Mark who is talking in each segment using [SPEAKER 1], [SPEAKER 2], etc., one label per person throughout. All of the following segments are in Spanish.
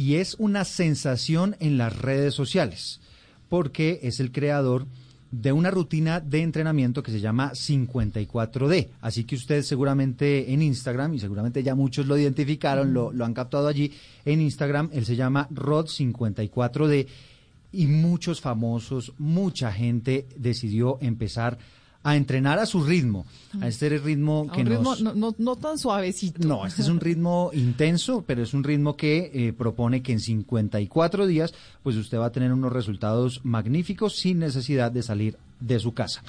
[SPEAKER 1] y es una sensación en las redes sociales, porque es el creador de una rutina de entrenamiento que se llama 54D. Así que usted seguramente en Instagram, y seguramente ya muchos lo identificaron, lo, lo han captado allí, en Instagram, él se llama Rod54D y muchos famosos, mucha gente decidió empezar a entrenar a su ritmo, a este ritmo
[SPEAKER 2] A
[SPEAKER 1] que
[SPEAKER 2] un ritmo
[SPEAKER 1] nos...
[SPEAKER 2] no, no, no tan suavecito.
[SPEAKER 1] No, este es un ritmo intenso, pero es un ritmo que eh, propone que en 54 días, pues usted va a tener unos resultados magníficos sin necesidad de salir de su casa.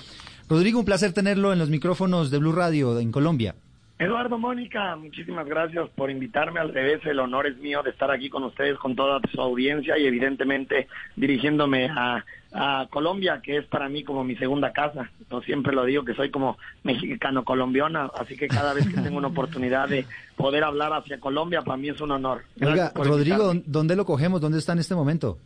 [SPEAKER 1] Rodrigo, un placer tenerlo en los micrófonos de Blue Radio en Colombia.
[SPEAKER 3] Eduardo Mónica, muchísimas gracias por invitarme. Al revés, el honor es mío de estar aquí con ustedes, con toda su audiencia y evidentemente dirigiéndome a, a Colombia, que es para mí como mi segunda casa. Yo siempre lo digo que soy como mexicano-colombiana, así que cada vez que tengo una oportunidad de poder hablar hacia Colombia, para mí es un honor. Gracias
[SPEAKER 1] Oiga, Rodrigo,
[SPEAKER 3] invitarme.
[SPEAKER 1] ¿dónde lo cogemos? ¿Dónde está en este momento?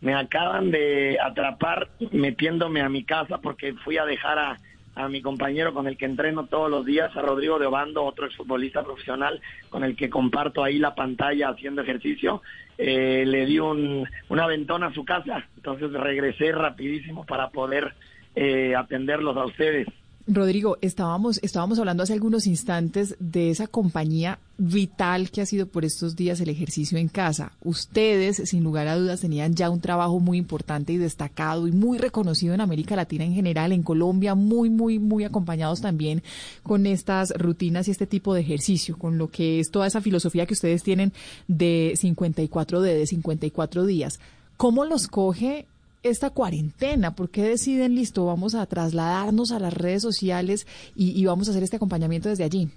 [SPEAKER 3] Me acaban de atrapar metiéndome a mi casa porque fui a dejar a, a mi compañero con el que entreno todos los días, a Rodrigo de Obando, otro exfutbolista profesional con el que comparto ahí la pantalla haciendo ejercicio. Eh, le di un, una ventona a su casa, entonces regresé rapidísimo para poder eh, atenderlos a ustedes.
[SPEAKER 2] Rodrigo, estábamos, estábamos hablando hace algunos instantes de esa compañía vital que ha sido por estos días el ejercicio en casa. Ustedes, sin lugar a dudas, tenían ya un trabajo muy importante y destacado y muy reconocido en América Latina en general, en Colombia, muy, muy, muy acompañados también con estas rutinas y este tipo de ejercicio, con lo que es toda esa filosofía que ustedes tienen de 54D, de 54 días. ¿Cómo los coge esta cuarentena? ¿Por qué deciden, listo, vamos a trasladarnos a las redes sociales y, y vamos a hacer este acompañamiento desde allí?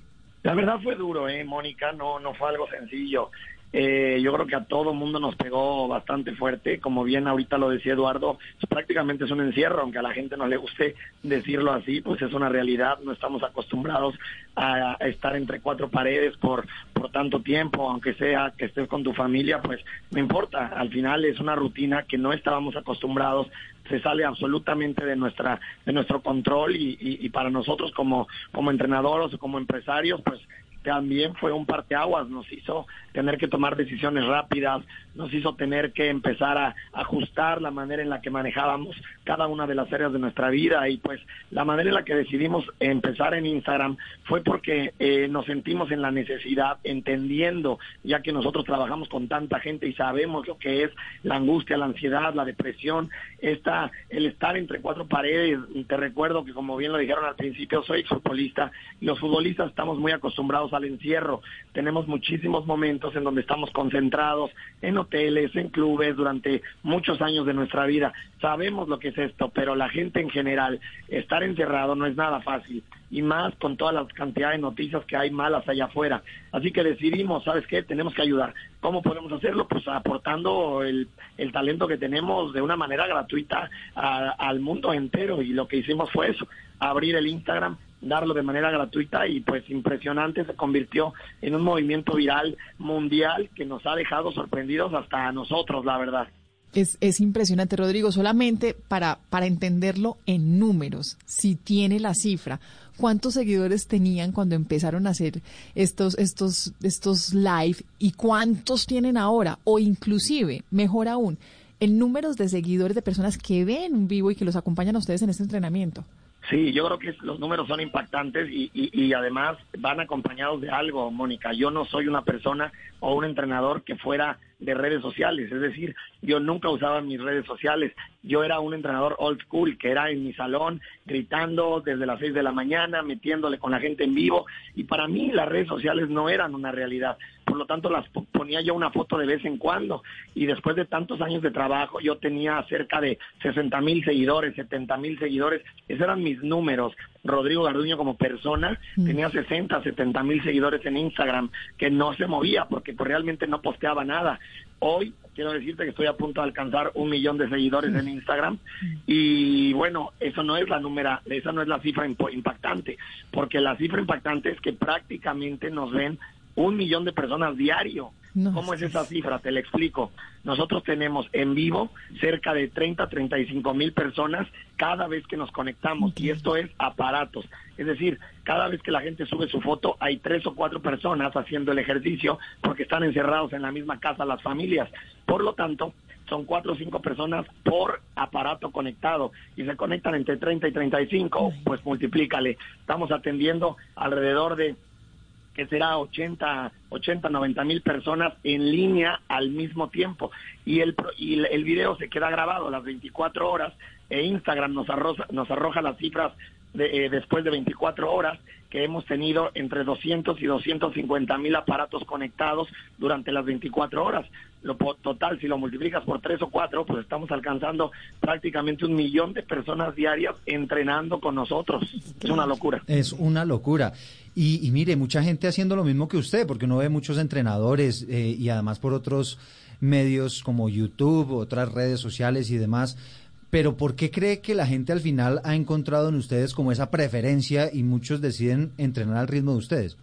[SPEAKER 3] La verdad fue duro, ¿eh, Mónica? No, no fue algo sencillo. Eh, yo creo que a todo mundo nos pegó bastante fuerte. Como bien ahorita lo decía Eduardo, pues, prácticamente es un encierro, aunque a la gente no le guste decirlo así, pues es una realidad. No estamos acostumbrados a, estar entre cuatro paredes por, por tanto tiempo, aunque sea que estés con tu familia, pues no importa. Al final es una rutina que no estábamos acostumbrados se sale absolutamente de nuestra de nuestro control y, y, y para nosotros como como entrenadores o como empresarios pues también fue un parteaguas, nos hizo tener que tomar decisiones rápidas, nos hizo tener que empezar a ajustar la manera en la que manejábamos cada una de las áreas de nuestra vida y pues la manera en la que decidimos empezar en Instagram fue porque eh, nos sentimos en la necesidad, entendiendo, ya que nosotros trabajamos con tanta gente y sabemos lo que es la angustia, la ansiedad, la depresión, esta, el estar entre cuatro paredes. Te recuerdo que como bien lo dijeron al principio, soy futbolista los futbolistas estamos muy acostumbrados al encierro. Tenemos muchísimos momentos en donde estamos concentrados en hoteles, en clubes durante muchos años de nuestra vida. Sabemos lo que es esto, pero la gente en general, estar encerrado no es nada fácil y más con toda la cantidad de noticias que hay malas allá afuera. Así que decidimos, ¿sabes qué? Tenemos que ayudar. ¿Cómo podemos hacerlo? Pues aportando el, el talento que tenemos de una manera gratuita al mundo entero y lo que hicimos fue eso, abrir el Instagram darlo de manera gratuita y pues impresionante se convirtió en un movimiento viral mundial que nos ha dejado sorprendidos hasta a nosotros, la verdad.
[SPEAKER 2] Es, es impresionante, Rodrigo. Solamente para, para entenderlo en números, si tiene la cifra, ¿cuántos seguidores tenían cuando empezaron a hacer estos, estos, estos live y cuántos tienen ahora? O inclusive, mejor aún, en números de seguidores de personas que ven en vivo y que los acompañan a ustedes en este entrenamiento.
[SPEAKER 3] Sí, yo creo que los números son impactantes y, y, además van acompañados de algo, Mónica. Yo no soy una persona o un entrenador que fuera de redes sociales, es decir, yo nunca usaba mis redes sociales. Yo era un entrenador old school, que era en mi salón, gritando desde las seis de la mañana, metiéndole con la gente en vivo. Y para mí las redes sociales no eran una realidad. Por lo tanto las ponía yo una foto de vez en cuando y después de tantos años de trabajo yo tenía cerca de 60 mil seguidores, 70 mil seguidores, esos eran mis números. Rodrigo Garduño como persona
[SPEAKER 2] Mm.
[SPEAKER 3] tenía 60, 70 mil seguidores en Instagram que no se movía porque pues, realmente no posteaba nada. Hoy quiero decirte que estoy a punto de alcanzar un millón de seguidores en Instagram y bueno, eso no es la número, esa no es la cifra impactante, porque la cifra impactante es que prácticamente nos ven un millón de personas diario.
[SPEAKER 2] No,
[SPEAKER 3] ¿Cómo es esa cifra? Te la explico. Nosotros tenemos en vivo cerca de 30, 35 mil personas cada vez que nos conectamos y esto es aparatos. Es decir, cada vez que la gente sube su foto hay tres o cuatro personas haciendo el ejercicio porque están encerrados en la misma casa las familias. Por lo tanto, son cuatro o cinco personas por aparato conectado y se conectan entre 30 y 35, pues multiplícale. Estamos atendiendo alrededor de que será 80, 80, 90 mil personas en línea al mismo tiempo. Y el, y el video se queda grabado las 24 horas e Instagram nos arroja, nos arroja las cifras de, eh, después de 24 horas que hemos tenido entre 200 y 250 mil aparatos conectados durante las 24 horas. Lo total, si lo multiplicas por tres o cuatro, pues estamos alcanzando prácticamente un millón de personas diarias entrenando con nosotros. Es una locura.
[SPEAKER 1] Es una locura. Y, y mire, mucha gente haciendo lo mismo que usted, porque uno ve muchos entrenadores eh, y además por otros medios como YouTube, otras redes sociales y demás. Pero ¿por qué cree que la gente al final ha encontrado en ustedes como esa preferencia y muchos deciden entrenar al ritmo de ustedes?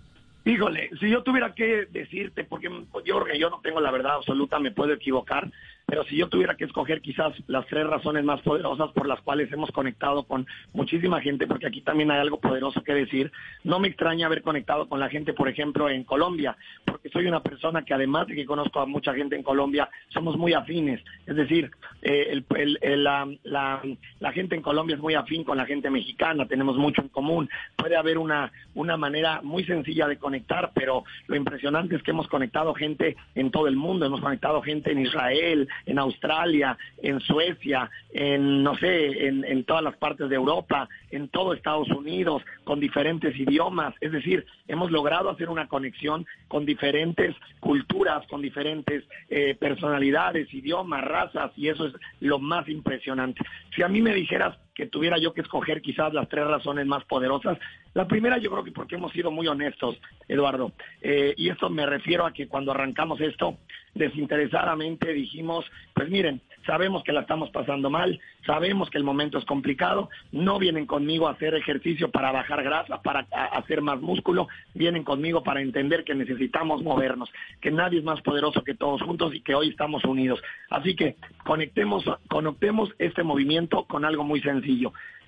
[SPEAKER 3] Híjole, si yo tuviera que decirte, porque yo, yo no tengo la verdad absoluta, me puedo equivocar, pero si yo tuviera que escoger quizás las tres razones más poderosas por las cuales hemos conectado con muchísima gente, porque aquí también hay algo poderoso que decir, no me extraña haber conectado con la gente, por ejemplo, en Colombia, porque soy una persona que además de que conozco a mucha gente en Colombia, somos muy afines, es decir, eh, el- el- la, la- la gente en Colombia es muy afín con la gente mexicana, tenemos mucho en común, puede haber una, una manera muy sencilla de conectar, pero lo impresionante es que hemos conectado gente en todo el mundo, hemos conectado gente en Israel, en Australia, en Suecia, en, no sé, en, todas las partes de Europa, en todo Estados Unidos, con diferentes idiomas, es decir, hemos logrado hacer una conexión con diferentes culturas, con diferentes eh, personalidades, idiomas, razas, y eso es lo más impresionante. Si a mí me dijeras que tuviera yo que escoger quizás las tres razones más poderosas. La primera yo creo que porque hemos sido muy honestos, Eduardo, Eh, y esto me refiero a que cuando arrancamos esto, desinteresadamente dijimos, pues miren, sabemos que la estamos pasando mal, sabemos que el momento es complicado, no vienen conmigo a hacer ejercicio para bajar grasa, para hacer más músculo, vienen conmigo para entender que necesitamos movernos, que nadie es más poderoso que todos juntos y que hoy estamos unidos. Así que conectemos, conectemos este movimiento con algo muy sencillo.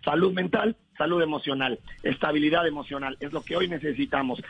[SPEAKER 3] Salud mental, salud emocional, estabilidad emocional, es lo que hoy necesitamos.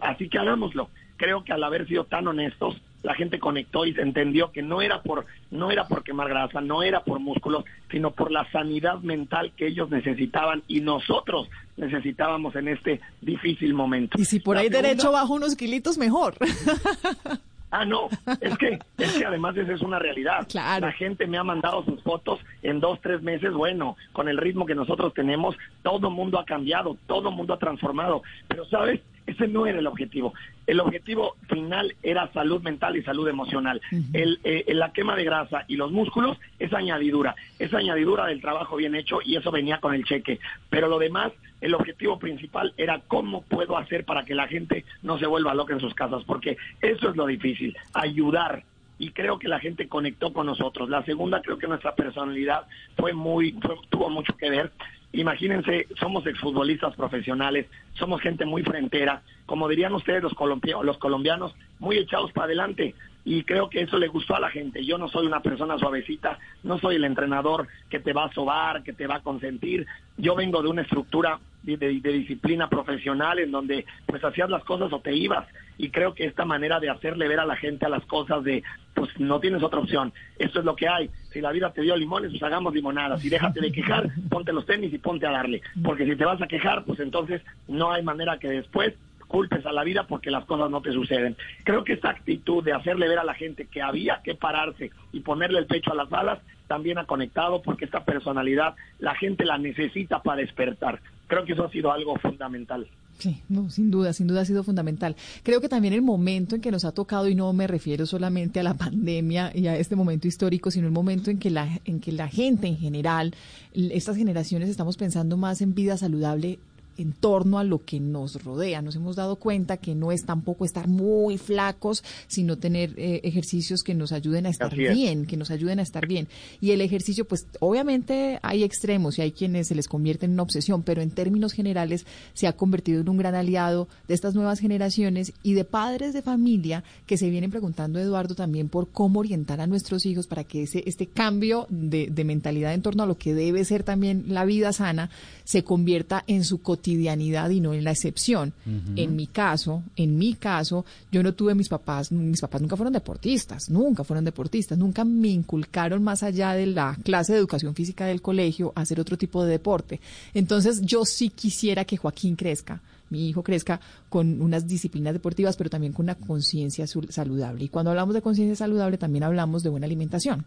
[SPEAKER 3] Así que hagámoslo. Creo que al haber sido tan honestos, la gente conectó y se entendió que no era por no era por quemar grasa, no era por músculos, sino por la sanidad mental que ellos necesitaban y nosotros necesitábamos en este difícil momento.
[SPEAKER 2] Y si por
[SPEAKER 3] La
[SPEAKER 2] ahí
[SPEAKER 3] segunda-
[SPEAKER 2] derecho bajo unos kilitos, mejor.
[SPEAKER 3] Ah, no, es que, es que además esa es una realidad.
[SPEAKER 2] Claro.
[SPEAKER 3] La gente me ha mandado sus fotos en dos, tres meses. Bueno, con el ritmo que nosotros tenemos, todo mundo ha cambiado, todo mundo ha transformado. Pero, ¿sabes? Ese no era el objetivo. El objetivo final era salud mental y salud emocional. el, eh, la quema de grasa y los músculos es añadidura. Es añadidura del trabajo bien hecho y eso venía con el cheque. Pero lo demás, el objetivo principal era cómo puedo hacer para que la gente no se vuelva loca en sus casas. Porque eso es lo difícil, ayudar y creo que la gente conectó con nosotros. La segunda, creo que nuestra personalidad fue muy, fue- tuvo mucho que ver. Imagínense, somos exfutbolistas profesionales, somos gente muy frentera, como dirían ustedes los, los colombianos, muy echados para adelante. Y creo que eso le gustó a la gente. Yo no soy una persona suavecita, no soy el entrenador que te va a sobar, que te va a consentir. Yo vengo de una estructura de, disciplina profesional en donde pues hacías las cosas o te ibas. Y creo que esta manera de hacerle ver a la gente a las cosas de pues no tienes otra opción. Esto es lo que hay. Si la vida te dio limones, pues hagamos limonadas. Y déjate de quejar, ponte los tenis y ponte a darle. Porque si te vas a quejar, pues entonces no hay manera que después culpes a la vida porque las cosas no te suceden. Creo que esta actitud de hacerle ver a la gente que había que pararse y ponerle el pecho a las balas también ha conectado porque esta personalidad la gente la necesita para despertar. Creo que eso ha sido algo fundamental.
[SPEAKER 2] Sí, no, sin duda, sin duda ha sido fundamental. Creo que también el momento en que nos ha tocado, y no me refiero solamente a la pandemia y a este momento histórico, sino el momento en que la, en que la gente en general, estas generaciones estamos pensando más en vida saludable, en torno a lo que nos rodea. Nos hemos dado cuenta que no es tampoco estar muy flacos, sino tener eh, ejercicios que nos ayuden a estar bien, que nos ayuden a estar bien. Y el ejercicio, pues obviamente hay extremos y hay quienes se les convierte en una obsesión, pero en términos generales se ha convertido en un gran aliado de estas nuevas generaciones y de padres de familia que se vienen preguntando, Eduardo, también por cómo orientar a nuestros hijos para que ese, este cambio de, de mentalidad en torno a lo que debe ser también la vida sana se convierta en su cotidianidad y no en la excepción. En mi caso, en mi caso, yo no tuve mis papás, mis papás nunca fueron deportistas, nunca fueron deportistas, nunca me inculcaron más allá de la clase de educación física del colegio a hacer otro tipo de deporte. Entonces, yo sí quisiera que Joaquín crezca mi hijo crezca con unas disciplinas deportivas, pero también con una conciencia saludable. Y cuando hablamos de conciencia saludable, también hablamos de buena alimentación,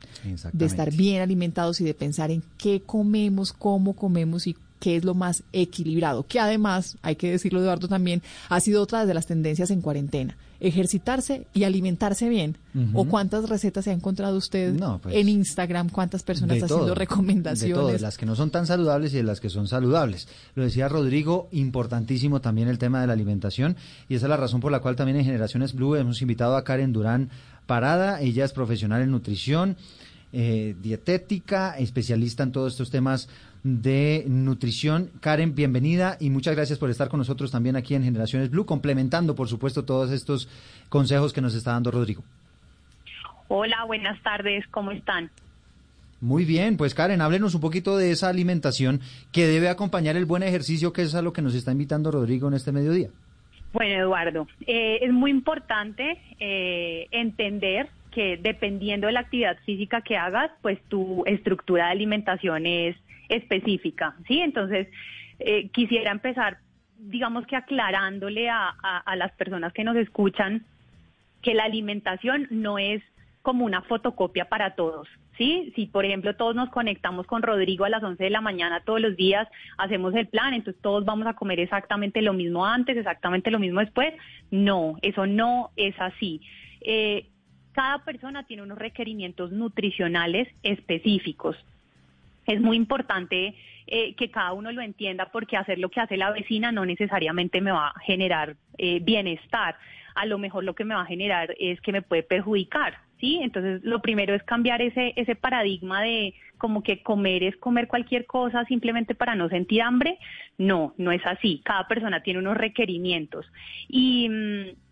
[SPEAKER 2] de estar bien alimentados y de pensar en qué comemos, cómo comemos y qué es lo más equilibrado, que además, hay que decirlo Eduardo también, ha sido otra de las tendencias en cuarentena, ejercitarse y alimentarse bien. ¿O cuántas recetas se ha encontrado usted pues, en Instagram? ¿Cuántas personas haciendo recomendaciones?
[SPEAKER 1] De, las que no son tan saludables y de las que son saludables. Lo decía Rodrigo, importantísimo también el tema de la alimentación y esa es la razón por la cual también en Generaciones Blue hemos invitado a Karen Durán Parada, ella es profesional en nutrición. Eh, dietética, especialista en todos estos temas de nutrición. Karen, bienvenida y muchas gracias por estar con nosotros también aquí en Generaciones Blue, complementando, por supuesto, todos estos consejos que nos está dando Rodrigo.
[SPEAKER 4] Hola, buenas tardes, ¿cómo están?
[SPEAKER 1] Muy bien, pues Karen, háblenos un poquito de esa alimentación que debe acompañar el buen ejercicio, que es a lo que nos está invitando Rodrigo en este mediodía.
[SPEAKER 4] Bueno, Eduardo, eh, es muy importante eh, entender que dependiendo de la actividad física que hagas, pues tu estructura de alimentación es específica, ¿sí? Entonces, eh, quisiera empezar, digamos que aclarándole a, las personas que nos escuchan que la alimentación no es como una fotocopia para todos, ¿sí? Si, por ejemplo, todos nos conectamos con Rodrigo a las 11 de la mañana todos los días, hacemos el plan, entonces todos vamos a comer exactamente lo mismo antes, exactamente lo mismo después. No, eso no es así. Eh, cada persona tiene unos requerimientos nutricionales específicos es muy importante eh, que cada uno lo entienda porque hacer lo que hace la vecina no necesariamente me va a generar eh, bienestar. A lo mejor lo que me va a generar es que me puede perjudicar, ¿sí? Entonces, lo primero es cambiar ese, ese paradigma de como que comer es comer cualquier cosa simplemente para no sentir hambre. No, no es así. Cada persona tiene unos requerimientos. Y... Mm,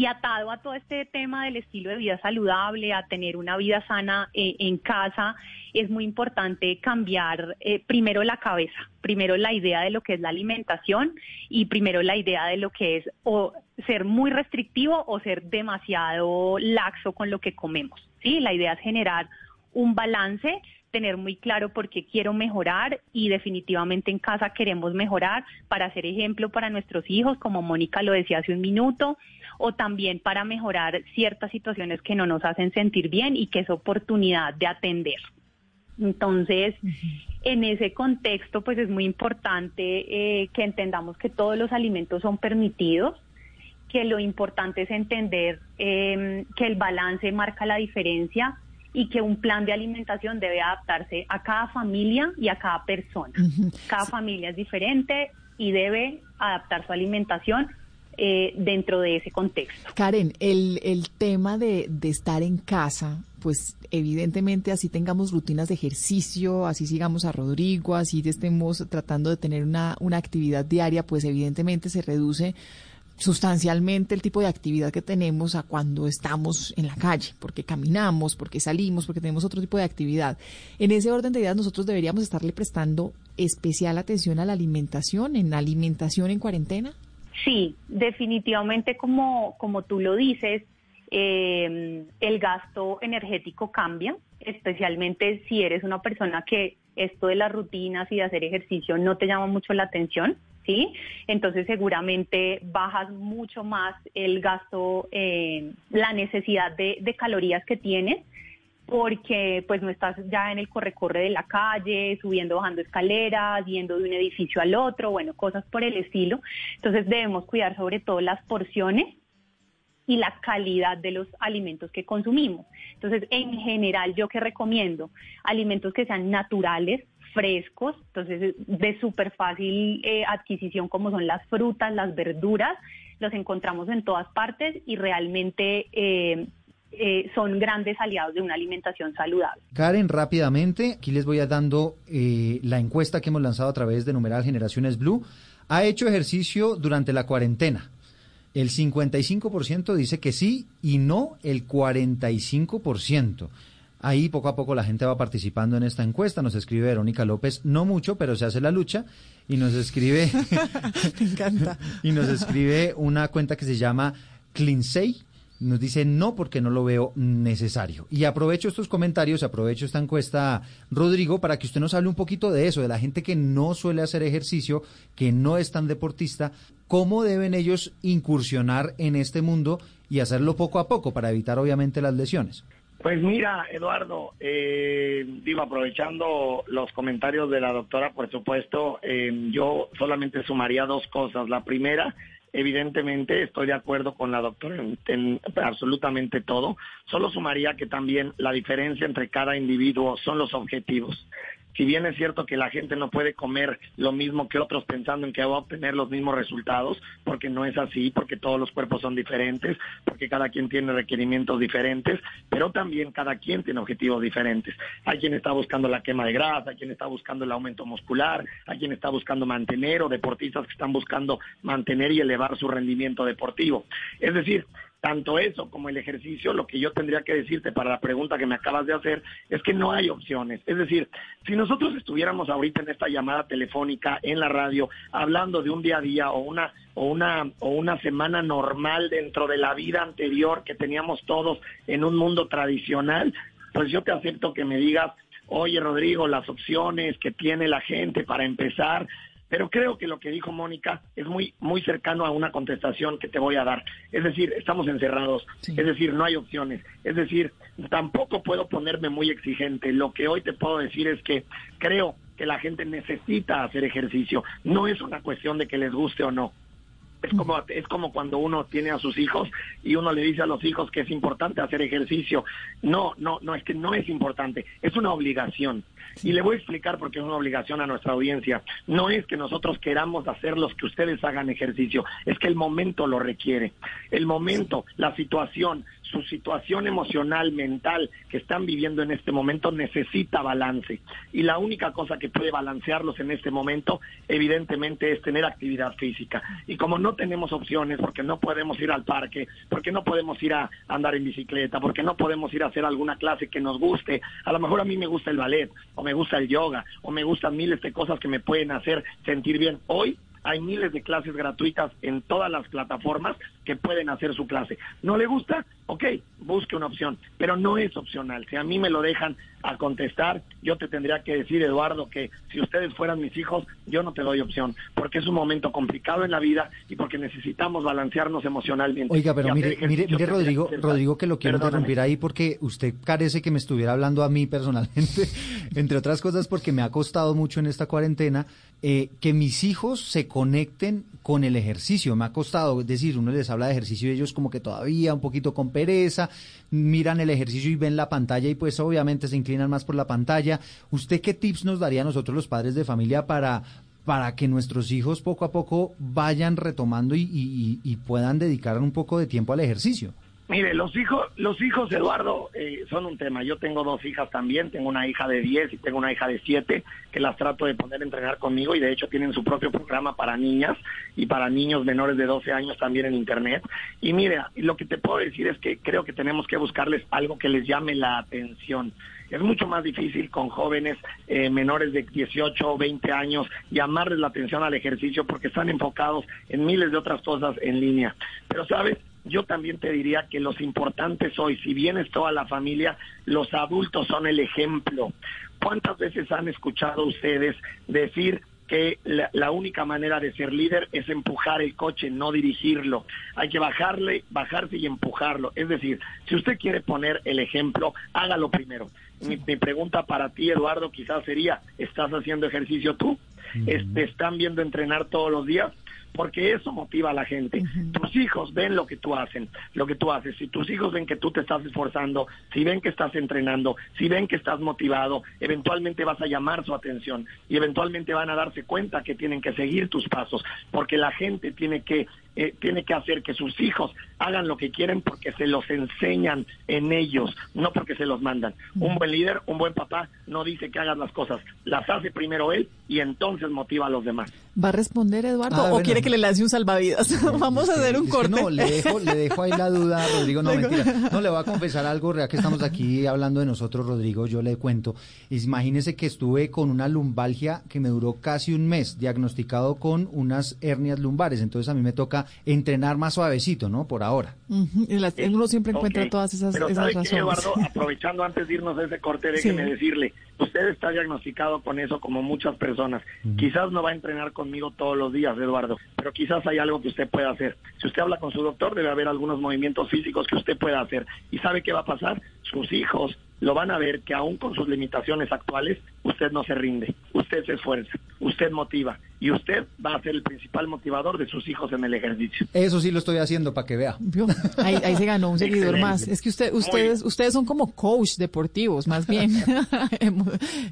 [SPEAKER 4] y atado a todo este tema del estilo de vida saludable, a tener una vida sana eh, en casa, es muy importante cambiar eh, primero la cabeza, primero la idea de lo que es la alimentación y primero la idea de lo que es o ser muy restrictivo o ser demasiado laxo con lo que comemos. ¿sí? La idea es generar un balance tener muy claro por qué quiero mejorar y definitivamente en casa queremos mejorar para ser ejemplo para nuestros hijos, como Mónica lo decía hace un minuto, o también para mejorar ciertas situaciones que no nos hacen sentir bien y que es oportunidad de atender. Entonces, en ese contexto, pues es muy importante eh, que entendamos que todos los alimentos son permitidos, que lo importante es entender em, que el balance marca la diferencia y que un plan de alimentación debe adaptarse a cada familia y a cada persona. Cada familia es diferente y debe adaptar su alimentación eh, dentro de ese contexto.
[SPEAKER 2] Karen, el, el tema de, de estar en casa, pues evidentemente así tengamos rutinas de ejercicio, así sigamos a Rodrigo, así estemos tratando de tener una, una actividad diaria, pues evidentemente se reduce sustancialmente el tipo de actividad que tenemos a cuando estamos en la calle, porque caminamos, porque salimos, porque tenemos otro tipo de actividad. En ese orden de ideas nosotros deberíamos estarle prestando especial atención a la alimentación, en alimentación en cuarentena.
[SPEAKER 4] Sí, definitivamente como, como tú lo dices, eh, el gasto energético cambia, especialmente si eres una persona que esto de las rutinas y de hacer ejercicio no te llama mucho la atención, ¿sí? Entonces seguramente bajas mucho más el gasto, eh, la necesidad de, de calorías que tienes porque pues no estás ya en el corre-corre de la calle, subiendo, bajando escaleras, yendo de un edificio al otro, bueno, cosas por el estilo. Entonces debemos cuidar sobre todo las porciones y la calidad de los alimentos que consumimos. Entonces, en general, yo que recomiendo alimentos que sean naturales, frescos, entonces de súper fácil eh, adquisición como son las frutas, las verduras, los encontramos en todas partes y realmente eh, eh, son grandes aliados de una alimentación saludable.
[SPEAKER 1] Karen, rápidamente, aquí les voy a dando la encuesta que hemos lanzado a través de numeral Generaciones Blue. ¿Ha hecho ejercicio durante la cuarentena? El 55% dice que sí y no el 45%. Ahí poco a poco la gente va participando en esta encuesta. Nos escribe Verónica López, no mucho, pero se hace la lucha. Y nos escribe.
[SPEAKER 2] Me encanta.
[SPEAKER 1] y nos escribe una cuenta que se llama Clinsey. Nos dice no porque no lo veo necesario. Y aprovecho estos comentarios, aprovecho esta encuesta, Rodrigo, para que usted nos hable un poquito de eso, de la gente que no suele hacer ejercicio, que no es tan deportista, cómo deben ellos incursionar en este mundo y hacerlo poco a poco para evitar obviamente las lesiones.
[SPEAKER 3] Pues mira, Eduardo, eh, digo, aprovechando los comentarios de la doctora, por supuesto, eh, yo solamente sumaría dos cosas. La primera, evidentemente, estoy de acuerdo con la doctora en, en, absolutamente todo. Solo sumaría que también la diferencia entre cada individuo son los objetivos si bien es cierto que la gente no puede comer lo mismo que otros pensando en que va a obtener los mismos resultados, porque no es así, porque todos los cuerpos son diferentes, porque cada quien tiene requerimientos diferentes, pero también cada quien tiene objetivos diferentes. Hay quien está buscando la quema de grasa, hay quien está buscando el aumento muscular, hay quien está buscando mantener o deportistas que están buscando mantener y elevar su rendimiento deportivo. Es decir, tanto eso como el ejercicio, lo que yo tendría que decirte para la pregunta que me acabas de hacer es que no hay opciones. Es decir, si nosotros estuviéramos ahorita en esta llamada telefónica en la radio hablando de un día a día o una o una o una semana normal dentro de la vida anterior que teníamos todos en un mundo tradicional, pues yo te acepto que me digas, "Oye, Rodrigo, las opciones que tiene la gente para empezar pero creo que lo que dijo Mónica es muy, muy cercano a una contestación que te voy a dar. Es decir, estamos encerrados, es decir, no hay opciones, es decir, tampoco puedo ponerme muy exigente. Lo que hoy te puedo decir es que creo que la gente necesita hacer ejercicio. No es una cuestión de que les guste o no. Es como, es como cuando uno tiene a sus hijos y uno le dice a los hijos que es importante hacer ejercicio. No, no, no, es que no es importante, es una obligación. Y le voy a explicar por qué es una obligación a nuestra audiencia. No es que nosotros queramos hacer los que ustedes hagan ejercicio, es que el momento lo requiere. El momento, la situación, su situación emocional, mental que están viviendo en este momento necesita balance. Y la única cosa que puede balancearlos en este momento, evidentemente, es tener actividad física. Y como no tenemos opciones, porque no podemos ir al parque, porque no podemos ir a andar en bicicleta, porque no podemos ir a hacer alguna clase que nos guste, a lo mejor a mí me gusta el ballet, o me gusta el yoga, o me gustan miles de cosas que me pueden hacer sentir bien. Hoy hay miles de clases gratuitas en todas las plataformas que pueden hacer su clase. ¿No le gusta? Ok, busque una opción, pero no es opcional. Si a mí me lo dejan a contestar, yo te tendría que decir, Eduardo, que si ustedes fueran mis hijos, yo no te doy opción, porque es un momento complicado en la vida y porque necesitamos balancearnos emocionalmente.
[SPEAKER 1] Oiga, pero mire, mire, mire Rodrigo, Rodrigo, que lo quiero interrumpir ahí porque usted carece que me estuviera hablando a mí personalmente, entre otras cosas porque me ha costado mucho en esta cuarentena eh, que mis hijos se conecten con el ejercicio. Me ha costado, es decir, uno les habla de ejercicio y ellos como que todavía un poquito con pereza, miran el ejercicio y ven la pantalla y pues obviamente se inclinan más por la pantalla. ¿Usted qué tips nos daría a nosotros los padres de familia para para que nuestros hijos poco a poco vayan retomando y, puedan dedicar un poco de tiempo al ejercicio?
[SPEAKER 3] Mire, los hijos, los hijos, Eduardo, eh, son un tema. Yo tengo dos hijas también, tengo una hija de 10 y tengo una hija de 7 que las trato de poner a entrenar conmigo y de hecho tienen su propio programa para niñas y para niños menores de 12 años también en Internet. Y mire, lo que te puedo decir es que creo que tenemos que buscarles algo que les llame la atención. Es mucho más difícil con jóvenes eh, menores de 18 o 20 años llamarles la atención al ejercicio porque están enfocados en miles de otras cosas en línea. Pero, ¿sabes? Yo también te diría que los importantes hoy, si bien es toda la familia, los adultos son el ejemplo. ¿Cuántas veces han escuchado ustedes decir que la, la, única manera de ser líder es empujar el coche, no dirigirlo. Hay que bajarle, bajarse y empujarlo. Es decir, si usted quiere poner el ejemplo, hágalo primero. Mi, mi pregunta para ti, Eduardo, quizás sería, ¿estás haciendo ejercicio tú? ¿Te están viendo entrenar todos los días? Porque eso motiva a la gente. Tus hijos ven lo que tú hacen, lo que tú haces. Si tus hijos ven que tú te estás esforzando, si ven que estás entrenando, si ven que estás motivado, eventualmente vas a llamar su atención y eventualmente van a darse cuenta que tienen que seguir tus pasos, porque la gente tiene que eh, tiene que hacer que sus hijos hagan lo que quieren porque se los enseñan en ellos, no porque se los mandan. Un buen líder, un buen papá, no dice que hagas las cosas, las hace primero él y entonces motiva a los demás.
[SPEAKER 2] ¿Va a responder Eduardo ah, o bueno. quiere que le lance un salvavidas? Vamos a hacer un corte.
[SPEAKER 1] No, le dejo, le dejo ahí la duda, Rodrigo, no mentira. No, le voy a confesar algo, ya que estamos aquí hablando de nosotros, Rodrigo, yo le cuento. Imagínese que estuve con una lumbalgia que me duró casi un mes, diagnosticado con unas hernias lumbares, entonces a mí me toca entrenar más suavecito, ¿no? Por ahora.
[SPEAKER 2] Uh -huh. Uno siempre encuentra okay. todas esas,
[SPEAKER 3] Pero
[SPEAKER 2] esas
[SPEAKER 3] ¿sabe
[SPEAKER 2] razones.
[SPEAKER 3] qué, Eduardo? Aprovechando antes de irnos de ese corte, déjeme sí. decirle, usted está diagnosticado con eso como muchas personas. Uh -huh. Quizás no va a entrenar conmigo todos los días, Eduardo, pero quizás hay algo que usted pueda hacer. Si usted habla con su doctor, debe haber algunos movimientos físicos que usted pueda hacer. ¿Y sabe qué va a pasar? Sus hijos lo van a ver que aún con sus limitaciones actuales, usted no se rinde, usted se esfuerza, usted motiva y usted va a ser el principal motivador de sus hijos en el ejercicio.
[SPEAKER 1] Eso sí lo estoy haciendo para que vea.
[SPEAKER 2] Ahí, ahí, se ganó un seguidor más. Es que usted, ustedes, ustedes son como coach deportivos, más bien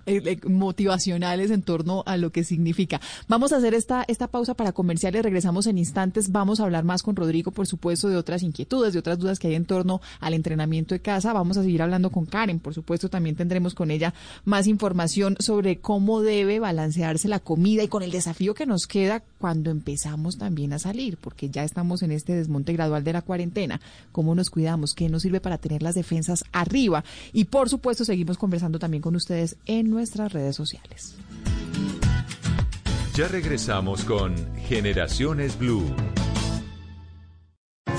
[SPEAKER 2] eh, motivacionales en torno a lo que significa. Vamos a hacer esta, esta pausa para comerciales, regresamos en instantes, vamos a hablar más con Rodrigo, por supuesto, de otras inquietudes, de otras dudas que hay en torno al entrenamiento de casa. Vamos a seguir hablando con Karen, por supuesto, también tendremos con ella más información sobre cómo debe balancearse la comida y con el desafío que nos queda cuando empezamos también a salir, porque ya estamos en este desmonte gradual de la cuarentena. ¿Cómo nos cuidamos? ¿Qué nos sirve para tener las defensas arriba? Y por supuesto, seguimos conversando también con ustedes en nuestras redes sociales.
[SPEAKER 5] Ya regresamos con Generaciones Blue.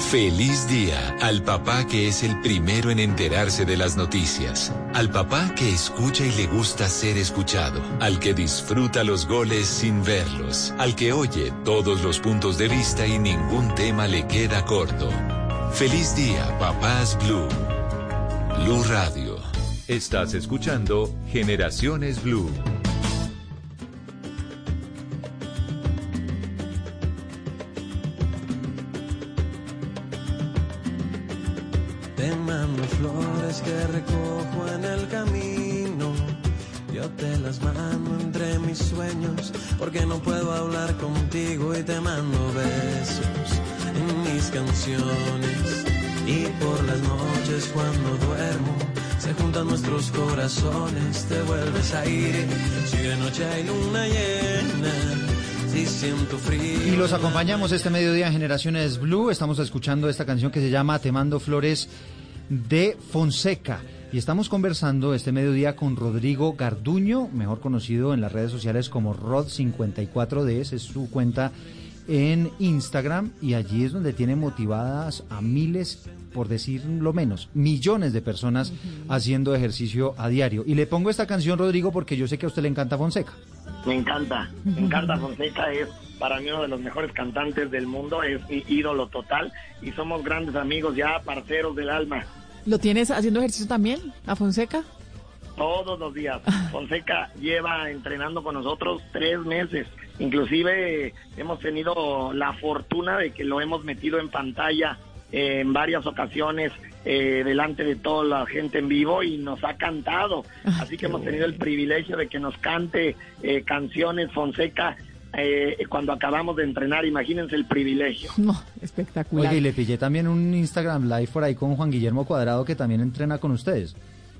[SPEAKER 6] Feliz día al papá que es el primero en enterarse de las noticias, al papá que escucha y le gusta ser escuchado, al que disfruta los goles sin verlos, al que oye todos los puntos de vista y ningún tema le queda corto. Feliz día, papás Blue. Blue Radio.
[SPEAKER 5] Estás escuchando Generaciones Blue.
[SPEAKER 7] Y por las noches cuando duermo se juntan nuestros corazones, te vuelves a ir. Si de noche hay luna llena.
[SPEAKER 1] Y los acompañamos este mediodía en Generaciones Blue. Estamos escuchando esta canción que se llama Te mando flores de Fonseca. Y estamos conversando este mediodía con Rodrigo Garduño, mejor conocido en las redes sociales como Rod54D, esa es su cuenta en Instagram y allí es donde tiene motivadas a miles, por decir lo menos, millones de personas uh -huh. haciendo ejercicio a diario. Y le pongo esta canción, Rodrigo, porque yo sé que a usted le encanta Fonseca.
[SPEAKER 3] Me encanta, me encanta Fonseca, es para mí uno de los mejores cantantes del mundo, es mi ídolo total y somos grandes amigos ya, parceros del alma.
[SPEAKER 2] ¿Lo tienes haciendo ejercicio también, a Fonseca?
[SPEAKER 3] Todos los días. Fonseca lleva entrenando con nosotros tres meses. Inclusive hemos tenido la fortuna de que lo hemos metido en pantalla eh, en varias ocasiones eh, delante de toda la gente en vivo y nos ha cantado. Así que hemos tenido el privilegio de que nos cante eh, canciones Fonseca eh, cuando acabamos de entrenar, imagínense el privilegio.
[SPEAKER 2] No, espectacular.
[SPEAKER 1] Oye, y le pillé también un Instagram live por ahí con Juan Guillermo Cuadrado que también entrena con ustedes.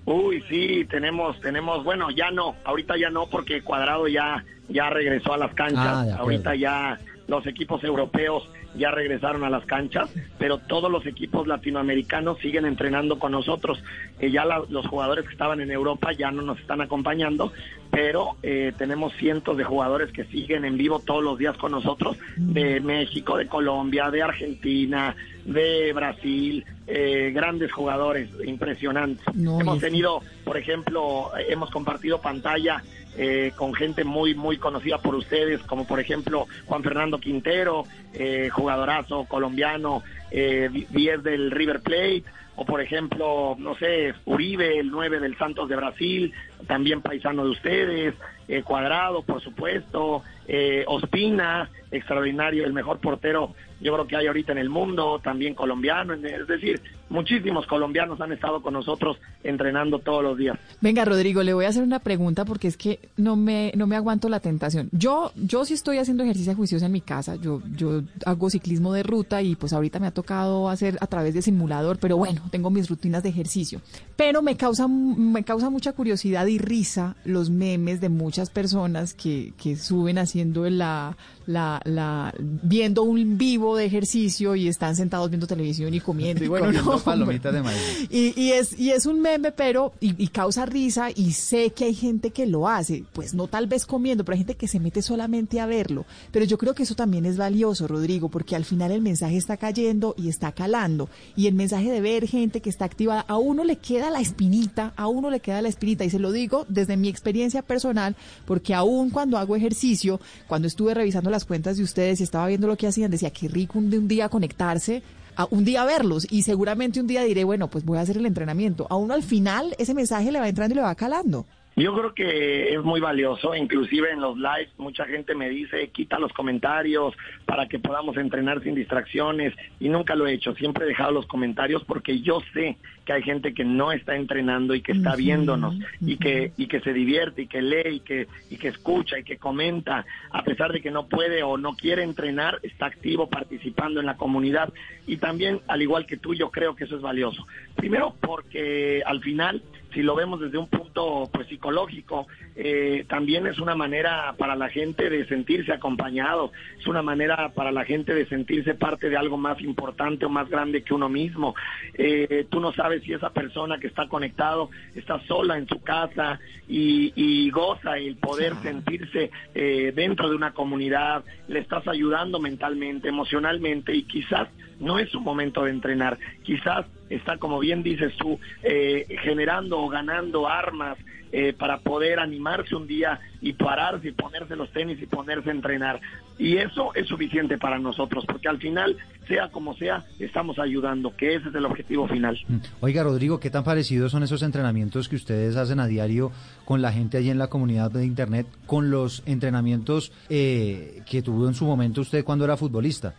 [SPEAKER 3] Uy, sí, tenemos, tenemos, bueno, ya no, ahorita ya no porque Cuadrado ya, ya regresó a las canchas, ah, ahorita ya los equipos europeos ya regresaron a las canchas, pero todos los equipos latinoamericanos siguen entrenando con nosotros. Eh, ya la, los jugadores que estaban en Europa ya no nos están acompañando, pero eh, tenemos cientos de jugadores que siguen en vivo todos los días con nosotros, de México, de Colombia, de Argentina, de Brasil, eh, grandes jugadores, impresionantes. No, hemos tenido, por ejemplo, hemos compartido pantalla eh, con gente muy, muy conocida por ustedes, como por ejemplo Juan Fernando Quintero, eh, jugadorazo colombiano, eh, 10 del River Plate, o por ejemplo, no sé, Uribe, el 9 del Santos de Brasil, también paisano de ustedes, eh, Cuadrado, por supuesto, eh, Ospina, extraordinario, el mejor portero yo creo que hay ahorita en el mundo, también colombiano, es decir, muchísimos colombianos han estado con nosotros entrenando todos los días.
[SPEAKER 2] Venga, Rodrigo, le voy a hacer una pregunta porque es que no me, no me aguanto la tentación. Yo, yo sí estoy haciendo ejercicio juicioso en mi casa, yo, yo hago ciclismo de ruta y pues ahorita me ha tocado hacer a través de simulador, pero bueno, tengo mis rutinas de ejercicio. Pero me causa, me causa mucha curiosidad y risa los memes de muchas personas que, que suben haciendo la, la, la, viendo un vivo de ejercicio y están sentados viendo televisión y comiendo y bueno, no,
[SPEAKER 1] palomitas de maíz.
[SPEAKER 2] Y, y, es, y es un meme, pero, y, y, causa risa y sé que hay gente que lo hace, pues no tal vez comiendo, pero hay gente que se mete solamente a verlo. Pero yo creo que eso también es valioso, Rodrigo, porque al final el mensaje está cayendo y está calando. Y el mensaje de ver gente que está activada, a uno le queda la espinita, a uno le queda la espinita, y se lo digo desde mi experiencia personal, porque aún cuando hago ejercicio, cuando estuve revisando las cuentas de ustedes y estaba viendo lo que hacían, decía, qué rico un, de un día conectarse, a un día verlos y seguramente un día diré, bueno, pues voy a hacer el entrenamiento. A uno al final ese mensaje le va entrando y le va calando.
[SPEAKER 3] Yo creo que es muy valioso, inclusive en los lives mucha gente me dice quita los comentarios para que podamos entrenar sin distracciones y nunca lo he hecho, siempre he dejado los comentarios porque yo sé que hay gente que no está entrenando y que está viéndonos y que y que se divierte y que lee y que y que escucha y que comenta. A pesar de que no puede o no quiere entrenar está activo participando en la comunidad. Y también al igual que tú yo creo que eso es valioso. Primero porque al final si lo vemos desde un punto pues psicológico, eh, también es una manera para la gente de sentirse acompañado, es una manera para la gente de sentirse parte de algo más importante o más grande que uno mismo. Eh, tú no sabes si esa persona que está conectado está sola en su casa y, y goza el poder sentirse eh, dentro de una comunidad, le estás ayudando mentalmente, emocionalmente y quizás no es su momento de entrenar. Quizás está, como bien dices tú, eh, generando o ganando armas eh, para poder animarse un día y pararse y ponerse los tenis y ponerse a entrenar. Y eso es suficiente para nosotros, porque al final, sea como sea, estamos ayudando, que ese es el objetivo final.
[SPEAKER 1] Mm. Oiga, Rodrigo, ¿qué tan parecidos son esos entrenamientos que ustedes hacen a diario con la gente allí en la comunidad de Internet, con los entrenamientos eh, que tuvo en su momento usted cuando era futbolista?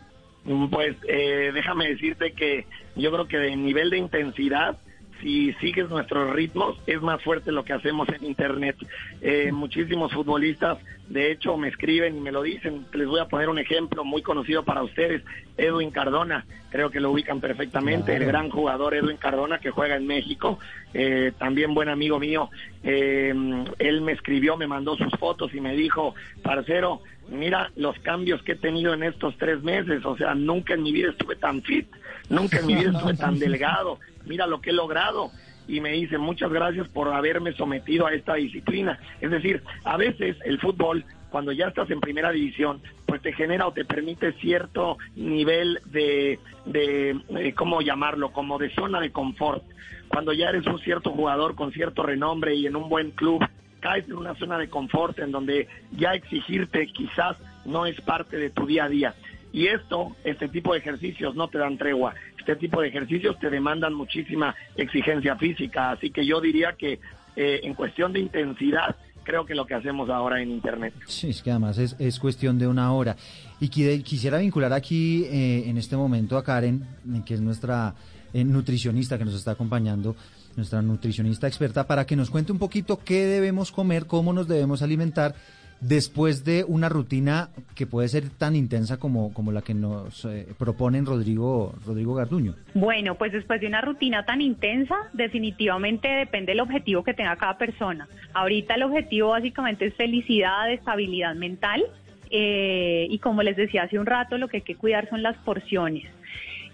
[SPEAKER 3] Pues eh, déjame decirte que yo creo que de nivel de intensidad, si sigues nuestros ritmos, es más fuerte lo que hacemos en Internet. Eh, muchísimos futbolistas, de hecho, me escriben y me lo dicen. Les voy a poner un ejemplo muy conocido para ustedes, Edwin Cardona. Creo que lo ubican perfectamente, el gran jugador Edwin Cardona que juega en México, eh, también buen amigo mío. Eh, él me escribió, me mandó sus fotos y me dijo, parcero, mira los cambios que he tenido en estos tres meses, o sea, nunca en mi vida estuve tan fit, nunca en mi vida estuve tan delgado, mira lo que he logrado. Y me dice, muchas gracias por haberme sometido a esta disciplina. Es decir, a veces el fútbol, cuando ya estás en primera división, pues te genera o te permite cierto nivel de, de, de ¿cómo llamarlo? Como de zona de confort. Cuando ya eres un cierto jugador con cierto renombre y en un buen club, caes en una zona de confort en donde ya exigirte quizás no es parte de tu día a día. Y esto, este tipo de ejercicios no te dan tregua. Este tipo de ejercicios te demandan muchísima exigencia física. Así que yo diría que eh, en cuestión de intensidad, creo que lo que hacemos ahora en Internet.
[SPEAKER 1] Sí, es que además es, es cuestión de una hora. Y quisiera vincular aquí eh, en este momento a Karen, que es nuestra eh, nutricionista que nos está acompañando, nuestra nutricionista experta, para que nos cuente un poquito qué debemos comer, cómo nos debemos alimentar después de una rutina que puede ser tan intensa como, como la que nos eh, proponen Rodrigo, Rodrigo Garduño.
[SPEAKER 4] Bueno, pues después de una rutina tan intensa, definitivamente depende del objetivo que tenga cada persona. Ahorita el objetivo básicamente es felicidad, estabilidad mental eh, y como les decía hace un rato, lo que hay que cuidar son las porciones.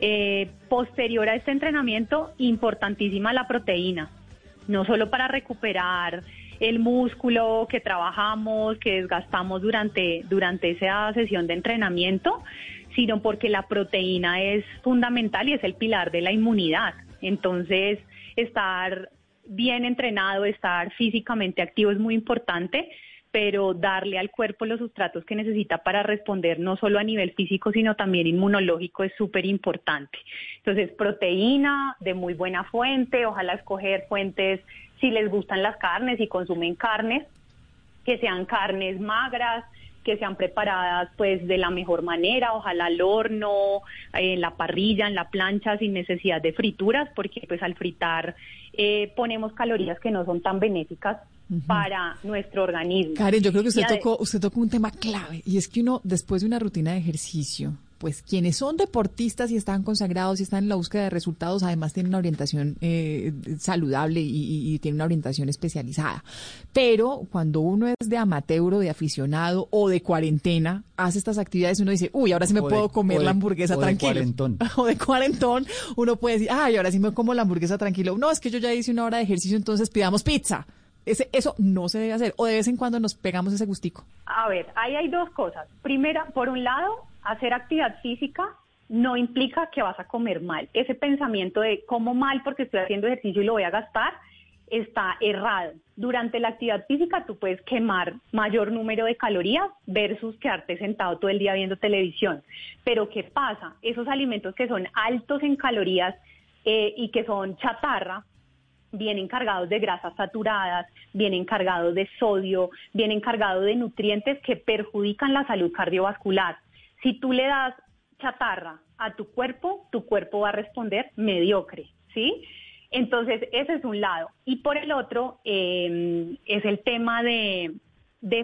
[SPEAKER 4] Eh, posterior a este entrenamiento, importantísima la proteína, no solo para recuperar el músculo que trabajamos, que desgastamos durante, durante esa sesión de entrenamiento, sino porque la proteína es fundamental y es el pilar de la inmunidad. Entonces, estar bien entrenado, estar físicamente activo es muy importante. Pero darle al cuerpo los sustratos que necesita para responder no solo a nivel físico, sino también inmunológico es súper importante. Entonces, proteína de muy buena fuente, ojalá escoger fuentes si les gustan las carnes y consumen carnes, que sean carnes magras, que sean preparadas pues de la mejor manera, ojalá al horno, en la parrilla, en la plancha, sin necesidad de frituras, porque pues al fritar eh, ponemos calorías que no son tan benéficas para nuestro organismo.
[SPEAKER 2] Karen, yo creo que usted tocó, usted tocó un tema clave y es que uno después de una rutina de ejercicio, pues quienes son deportistas y están consagrados y están en la búsqueda de resultados, además tienen una orientación eh, saludable y, y, y tienen una orientación especializada. Pero cuando uno es de amateur o de aficionado o de cuarentena, hace estas actividades, uno dice, uy, ahora sí me
[SPEAKER 1] O de-
[SPEAKER 2] puedo comer
[SPEAKER 1] de-
[SPEAKER 2] la hamburguesa
[SPEAKER 1] o de
[SPEAKER 2] tranquilo.
[SPEAKER 1] cuarentón.
[SPEAKER 2] o de cuarentón, uno puede decir, ay, ahora sí me como la hamburguesa tranquilo. No, es que yo ya hice una hora de ejercicio, entonces pidamos pizza. Ese, eso no se debe hacer. O de vez en cuando nos pegamos ese gustico.
[SPEAKER 4] A ver, ahí hay dos cosas. Primera, por un lado, hacer actividad física no implica que vas a comer mal. Ese pensamiento de como mal porque estoy haciendo ejercicio y lo voy a gastar está errado. Durante la actividad física tú puedes quemar mayor número de calorías versus quedarte sentado todo el día viendo televisión. Pero ¿qué pasa? Esos alimentos que son altos en calorías eh, y que son chatarra, vienen cargados de grasas saturadas, vienen cargados de sodio, vienen cargados de nutrientes que perjudican la salud cardiovascular. Si tú le das chatarra a tu cuerpo, tu cuerpo va a responder mediocre, ¿sí? Entonces, ese es un lado. Y por el otro, eh, es el tema de,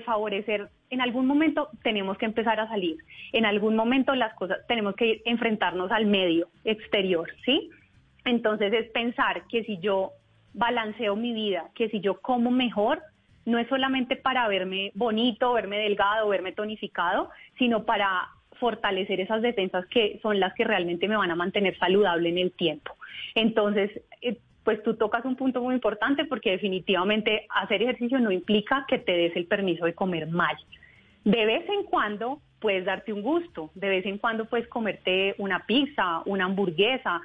[SPEAKER 4] favorecer. En algún momento tenemos que empezar a salir. En algún momento las cosas, tenemos que enfrentarnos al medio exterior, ¿sí? Entonces es pensar que si yo balanceo mi vida, que si yo como mejor, no es solamente para verme bonito, verme delgado, verme tonificado, sino para fortalecer esas defensas que son las que realmente me van a mantener saludable en el tiempo. Entonces, eh, pues tú tocas un punto muy importante porque definitivamente hacer ejercicio no implica que te des el permiso de comer mal. De vez en cuando puedes darte un gusto, de vez en cuando puedes comerte una pizza, una hamburguesa,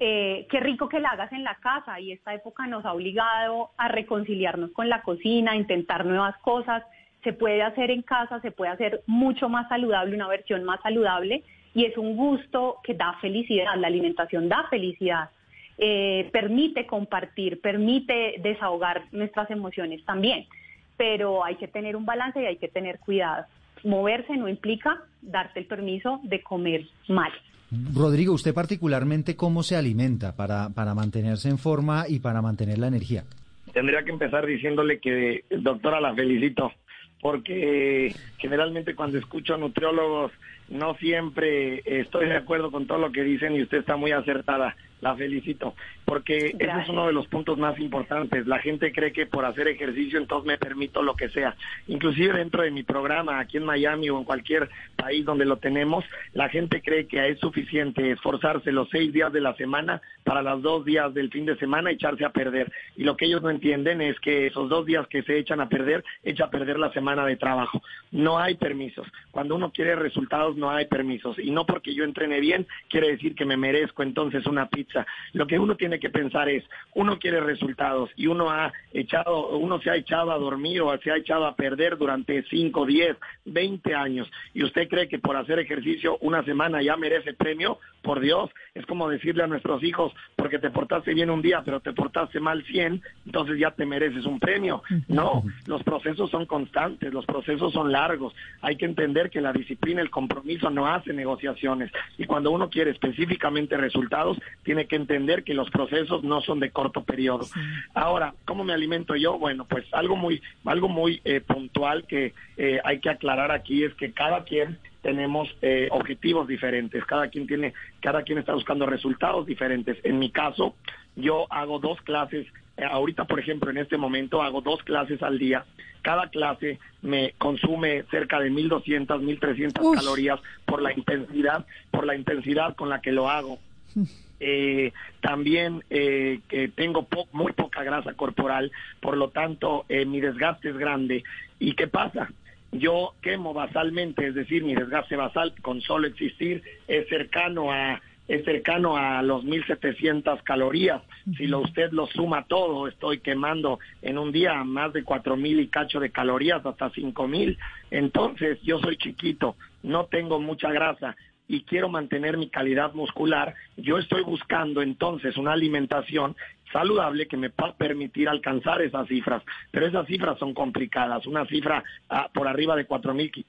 [SPEAKER 4] eh, qué rico que la hagas en la casa y esta época nos ha obligado a reconciliarnos con la cocina, a intentar nuevas cosas. Se puede hacer en casa, se puede hacer mucho más saludable, una versión más saludable y es un gusto que da felicidad, la alimentación da felicidad, eh, permite compartir, permite desahogar nuestras emociones también, pero hay que tener un balance y hay que tener cuidado. Moverse no implica darte el permiso de comer mal.
[SPEAKER 1] Rodrigo, usted particularmente, ¿cómo se alimenta para, para mantenerse en forma y para mantener la energía?
[SPEAKER 3] Tendría que empezar diciéndole que, doctora, la felicito, porque generalmente cuando escucho nutriólogos no siempre estoy de acuerdo con todo lo que dicen y usted está muy acertada. La felicito, porque ese es uno de los puntos más importantes. La gente cree que por hacer ejercicio entonces me permito lo que sea. Inclusive dentro de mi programa, aquí en Miami o en cualquier país donde lo tenemos, la gente cree que es suficiente esforzarse los seis días de la semana para los dos días del fin de semana echarse a perder. Y lo que ellos no entienden es que esos dos días que se echan a perder, echa a perder la semana de trabajo. No hay permisos. Cuando uno quiere resultados, no hay permisos. Y no porque yo entrene bien, quiere decir que me merezco entonces una pizza. Lo que uno tiene que pensar es, uno quiere resultados y uno ha echado, uno se ha echado a dormir o se ha echado a perder durante 5, 10, 20 años. Y usted cree que por hacer ejercicio una semana ya merece premio, por Dios, es como decirle a nuestros hijos, porque te portaste bien un día, pero te portaste mal 100, entonces ya te mereces un premio. No, los procesos son constantes, los procesos son largos. Hay que entender que la disciplina, el compromiso no hace negociaciones. Y cuando uno quiere específicamente resultados, tiene que entender que los procesos no son de corto periodo. Ahora, ¿cómo me alimento yo? Bueno, pues algo muy, algo muy eh, puntual que eh, hay que aclarar aquí es que cada quien tenemos eh, objetivos diferentes, cada quien tiene, cada quien está buscando resultados diferentes. En mi caso, yo hago dos clases, eh, ahorita por ejemplo en este momento hago dos clases al día. Cada clase me consume cerca de 1200, 1300
[SPEAKER 2] Uy.
[SPEAKER 3] calorías por la intensidad, por la intensidad con la que lo hago. Eh, también eh, que tengo po- muy poca grasa corporal, por lo tanto eh, mi desgaste es grande. ¿Y qué pasa? Yo quemo basalmente, es decir, mi desgaste basal con solo existir es cercano a es cercano a los 1700 calorías. Si lo usted lo suma todo, estoy quemando en un día más de 4000 y cacho de calorías, hasta 5000. Entonces, yo soy chiquito, no tengo mucha grasa y quiero mantener mi calidad muscular, yo estoy buscando entonces una alimentación saludable que me pueda permitir alcanzar esas cifras. Pero esas cifras son complicadas. Una cifra ah, por arriba de 4.500,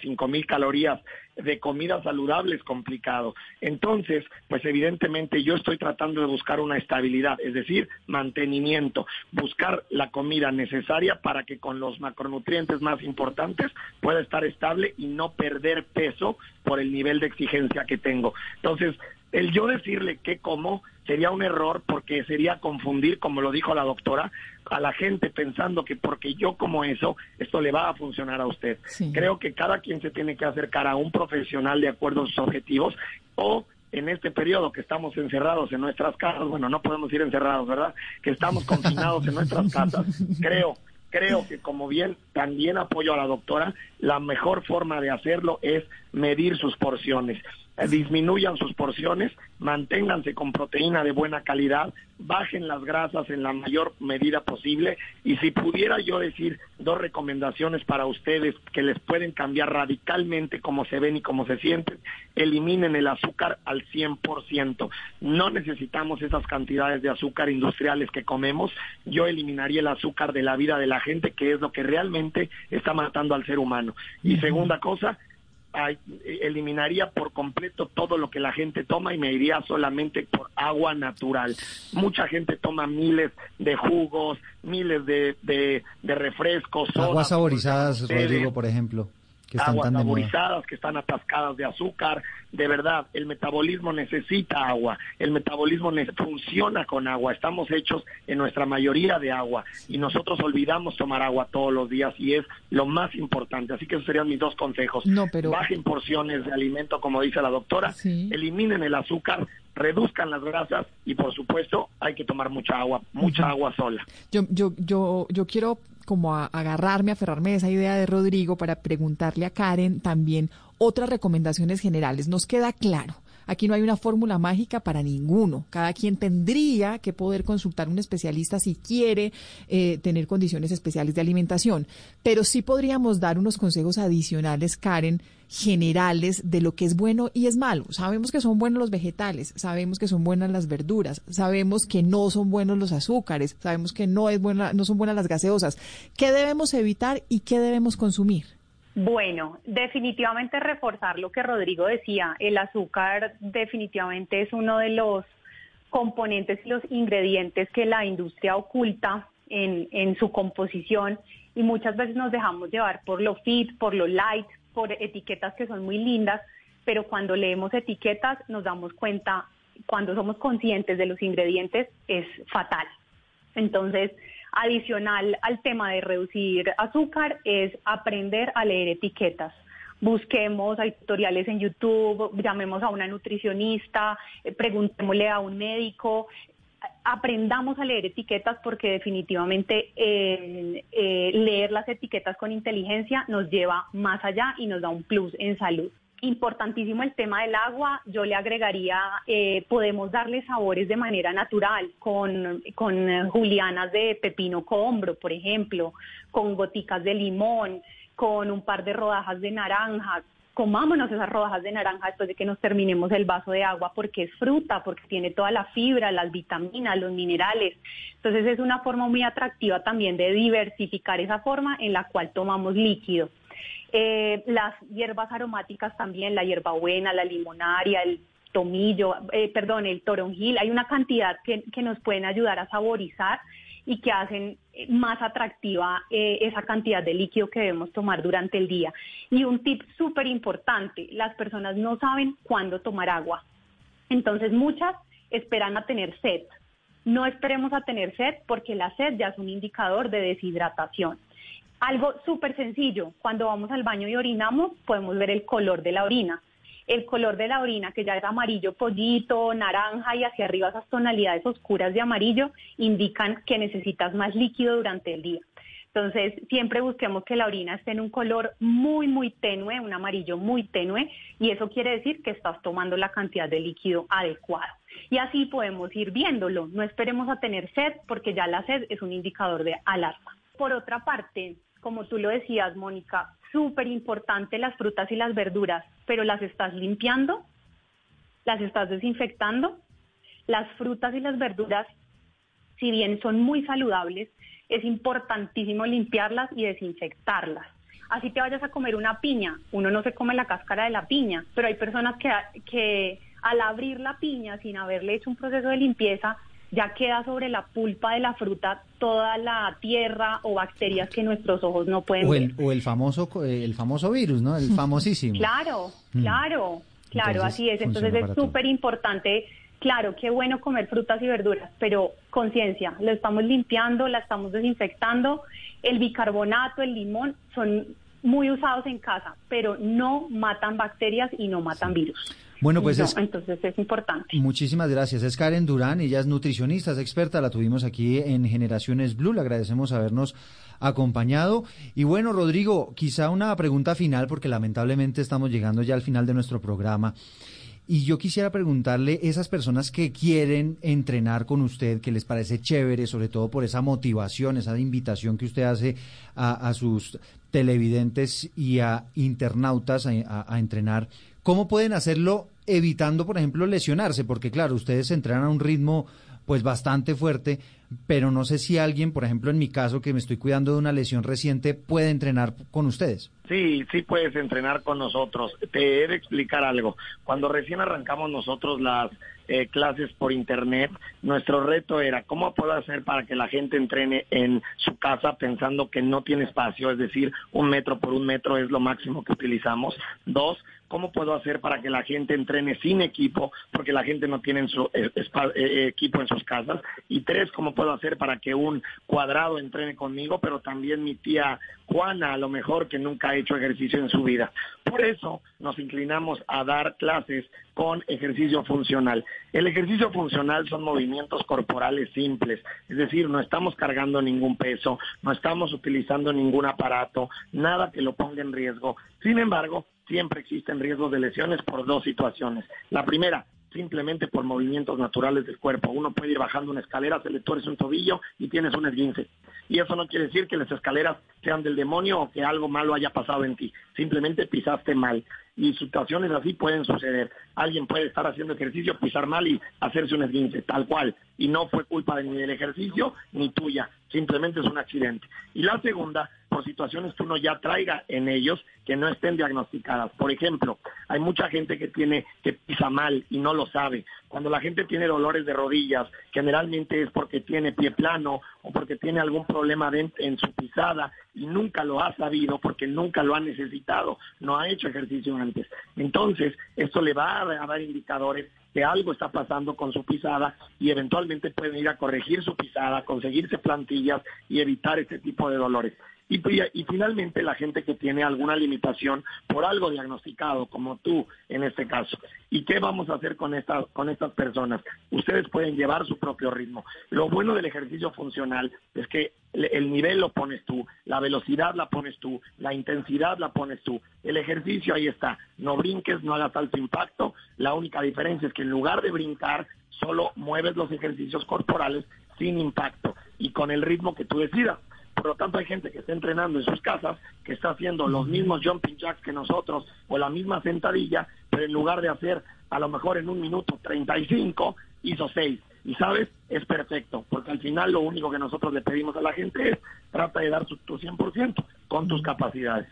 [SPEAKER 3] 5.000 calorías de comida saludable es complicado. Entonces, pues evidentemente yo estoy tratando de buscar una estabilidad, es decir, mantenimiento, buscar la comida necesaria para que con los macronutrientes más importantes pueda estar estable y no perder peso por el nivel de exigencia que tengo. Entonces, el yo decirle qué como sería un error porque sería confundir, como lo dijo la doctora, a la gente pensando que porque yo como eso, esto le va a funcionar a usted. Creo que cada quien se tiene que acercar a un profesional de acuerdo a sus objetivos o en este periodo que estamos encerrados en nuestras casas, bueno, no podemos ir encerrados, ¿verdad? Que estamos confinados en nuestras casas, creo creo que como bien también apoyo a la doctora, la mejor forma de hacerlo es medir sus porciones. Eh, disminuyan sus porciones, manténganse con proteína de buena calidad, bajen las grasas en la mayor medida posible y si pudiera yo decir dos recomendaciones para ustedes que les pueden cambiar radicalmente cómo se ven y cómo se sienten, eliminen el azúcar al 100%. No necesitamos esas cantidades de azúcar industriales que comemos. Yo eliminaría el azúcar de la vida de la gente, que es lo que realmente está matando al ser humano. Y segunda cosa, eliminaría por completo todo lo que la gente toma y me iría solamente por agua natural. Mucha gente toma miles de jugos, miles de, de, refrescos.
[SPEAKER 1] Aguas saborizadas, Rodrigo, por ejemplo
[SPEAKER 3] aguas saborizadas que están atascadas de azúcar. De verdad, el metabolismo necesita agua, el metabolismo funciona con agua. Estamos hechos en nuestra mayoría de agua y nosotros olvidamos tomar agua todos los días y es lo más importante. Así que esos serían mis dos consejos.
[SPEAKER 2] No, pero...
[SPEAKER 3] Bajen porciones de alimento, como dice la doctora, eliminen el azúcar, reduzcan las grasas y por supuesto hay que tomar mucha agua, mucha agua sola.
[SPEAKER 2] Yo, yo, yo, yo quiero como a agarrarme, aferrarme a esa idea de Rodrigo para preguntarle a Karen también otras recomendaciones generales. Nos queda claro. Aquí no hay una fórmula mágica para ninguno. Cada quien tendría que poder consultar a un especialista si quiere eh, tener condiciones especiales de alimentación. Pero sí podríamos dar unos consejos adicionales, Karen, generales de lo que es bueno y es malo. Sabemos que son buenos los vegetales, sabemos que son buenas las verduras, sabemos que no son buenos los azúcares, sabemos que no es buena, no son buenas las gaseosas. ¿Qué debemos evitar y qué debemos consumir?
[SPEAKER 4] Bueno, definitivamente reforzar lo que Rodrigo decía, el azúcar definitivamente es uno de los componentes y los ingredientes que la industria oculta en, en su composición y muchas veces nos dejamos llevar por lo fit, por lo light, por etiquetas que son muy lindas, pero cuando leemos etiquetas nos damos cuenta, cuando somos conscientes de los ingredientes, es fatal. Entonces, adicional al tema de reducir azúcar es aprender a leer etiquetas. Busquemos, hay tutoriales en YouTube, llamemos a una nutricionista, eh, preguntémosle a un médico, aprendamos a leer etiquetas porque definitivamente eh, eh, leer las etiquetas con inteligencia nos lleva más allá y nos da un plus en salud. Importantísimo el tema del agua, yo le agregaría, eh, podemos darle sabores de manera natural, con, con julianas de pepino combro, por ejemplo, con goticas de limón, con un par de rodajas de naranja, comámonos esas rodajas de naranja después de que nos terminemos el vaso de agua porque es fruta, porque tiene toda la fibra, las vitaminas, los minerales. Entonces es una forma muy atractiva también de diversificar esa forma en la cual tomamos líquido. Eh, las hierbas aromáticas también, la hierbabuena, la limonaria, el tomillo, eh, perdón, el toronjil, hay una cantidad que, que nos pueden ayudar a saborizar y que hacen más atractiva eh, esa cantidad de líquido que debemos tomar durante el día. Y un tip súper importante, las personas no saben cuándo tomar agua. Entonces muchas esperan a tener sed. No esperemos a tener sed porque la sed ya es un indicador de deshidratación. Algo súper sencillo, cuando vamos al baño y orinamos podemos ver el color de la orina el color de la orina, que ya es amarillo pollito, naranja y hacia arriba esas tonalidades oscuras de amarillo, indican que necesitas más líquido durante el día. Entonces, siempre busquemos que la orina esté en un color muy, muy tenue, un amarillo muy tenue, y eso quiere decir que estás tomando la cantidad de líquido adecuado. Y así podemos ir viéndolo. No esperemos a tener sed, porque ya la sed es un indicador de alarma. Por otra parte, como tú lo decías, Mónica, súper importante las frutas y las verduras, pero las estás limpiando, las estás desinfectando. Las frutas y las verduras, si bien son muy saludables, es importantísimo limpiarlas y desinfectarlas. Así te vayas a comer una piña, uno no se come la cáscara de la piña, pero hay personas que, que al abrir la piña sin haberle hecho un proceso de limpieza, ya queda sobre la pulpa de la fruta toda la tierra o bacterias que nuestros ojos no pueden
[SPEAKER 1] o
[SPEAKER 4] ver.
[SPEAKER 1] el, o el famoso el famoso virus, ¿no? El famosísimo.
[SPEAKER 4] Claro,
[SPEAKER 1] Mm.
[SPEAKER 4] claro, claro,
[SPEAKER 1] Entonces,
[SPEAKER 4] así es. Entonces es súper importante. Claro, qué bueno comer frutas y verduras, pero conciencia, lo estamos limpiando, la estamos desinfectando. El bicarbonato, el limón son muy usados en casa, pero no matan bacterias y no matan virus.
[SPEAKER 1] Bueno, pues
[SPEAKER 4] No,
[SPEAKER 1] es-
[SPEAKER 4] entonces es importante.
[SPEAKER 1] Muchísimas gracias. Es Karen Durán, ella es nutricionista, es experta, la tuvimos aquí en Generaciones Blue, le agradecemos habernos acompañado. Y bueno, Rodrigo, quizá una pregunta final, porque lamentablemente estamos llegando ya al final de nuestro programa. Y yo quisiera preguntarle, esas personas que quieren entrenar con usted, que les parece chévere, sobre todo por esa motivación, esa invitación que usted hace a, sus televidentes y a internautas a, a- a entrenar, ¿cómo pueden hacerlo evitando, por ejemplo, lesionarse? Porque claro, ustedes entrenan a un ritmo pues bastante fuerte, pero no sé si alguien, por ejemplo, en mi caso, que me estoy cuidando de una lesión reciente, puede entrenar con ustedes.
[SPEAKER 3] Sí, sí puedes entrenar con nosotros. Te he de explicar algo. Cuando recién arrancamos nosotros las eh, clases por internet, nuestro reto era cómo puedo hacer para que la gente entrene en su casa pensando que no tiene espacio, es decir, un metro por un metro es lo máximo que utilizamos. Dos, ¿Cómo puedo hacer para que la gente entrene sin equipo? Porque la gente no tiene en su, eh, espa- eh, equipo en sus casas. Y tres, ¿cómo puedo hacer para que un cuadrado entrene conmigo, pero también mi tía Juana, a lo mejor que nunca ha hecho ejercicio en su vida? Por eso nos inclinamos a dar clases con ejercicio funcional. El ejercicio funcional son movimientos corporales simples, es decir, no estamos cargando ningún peso, no estamos utilizando ningún aparato, nada que lo ponga en riesgo. Sin embargo, siempre existen riesgos de lesiones por dos situaciones. La primera, simplemente por movimientos naturales del cuerpo. Uno puede ir bajando una escalera, se le torce un tobillo y tienes un esguince. Y eso no quiere decir que las escaleras sean del demonio o que algo malo haya pasado en ti. Simplemente pisaste mal. Y situaciones así pueden suceder. Alguien puede estar haciendo ejercicio, pisar mal y hacerse un esguince, tal cual. Y no fue culpa ni del ejercicio ni tuya. Simplemente es un accidente. Y la segunda, por situaciones que uno ya traiga en ellos que no estén diagnosticadas. Por ejemplo, hay mucha gente que tiene que pisa mal y no lo sabe. Cuando la gente tiene dolores de rodillas, generalmente es porque tiene pie plano o porque tiene algún problema en su pisada y nunca lo ha sabido porque nunca lo ha necesitado, no ha hecho ejercicio antes. Entonces, esto le va a dar indicadores que algo está pasando con su pisada y eventualmente pueden ir a corregir su pisada, conseguirse plantillas y evitar este tipo de dolores. Y, y finalmente la gente que tiene alguna limitación por algo diagnosticado, como tú en este caso. ¿Y qué vamos a hacer con, esta, con estas personas? Ustedes pueden llevar su propio ritmo. Lo bueno del ejercicio funcional es que el nivel lo pones tú, la velocidad la pones tú, la intensidad la pones tú. El ejercicio ahí está. No brinques, no hagas alto impacto. La única diferencia es que en lugar de brincar, solo mueves los ejercicios corporales sin impacto y con el ritmo que tú decidas. Por lo tanto, hay gente que está entrenando en sus casas, que está haciendo los mismos jumping jacks que nosotros o la misma sentadilla, pero en lugar de hacer a lo mejor en un minuto 35, hizo 6. Y sabes, es perfecto, porque al final lo único que nosotros le pedimos a la gente es trata de dar su, tu 100% con tus capacidades.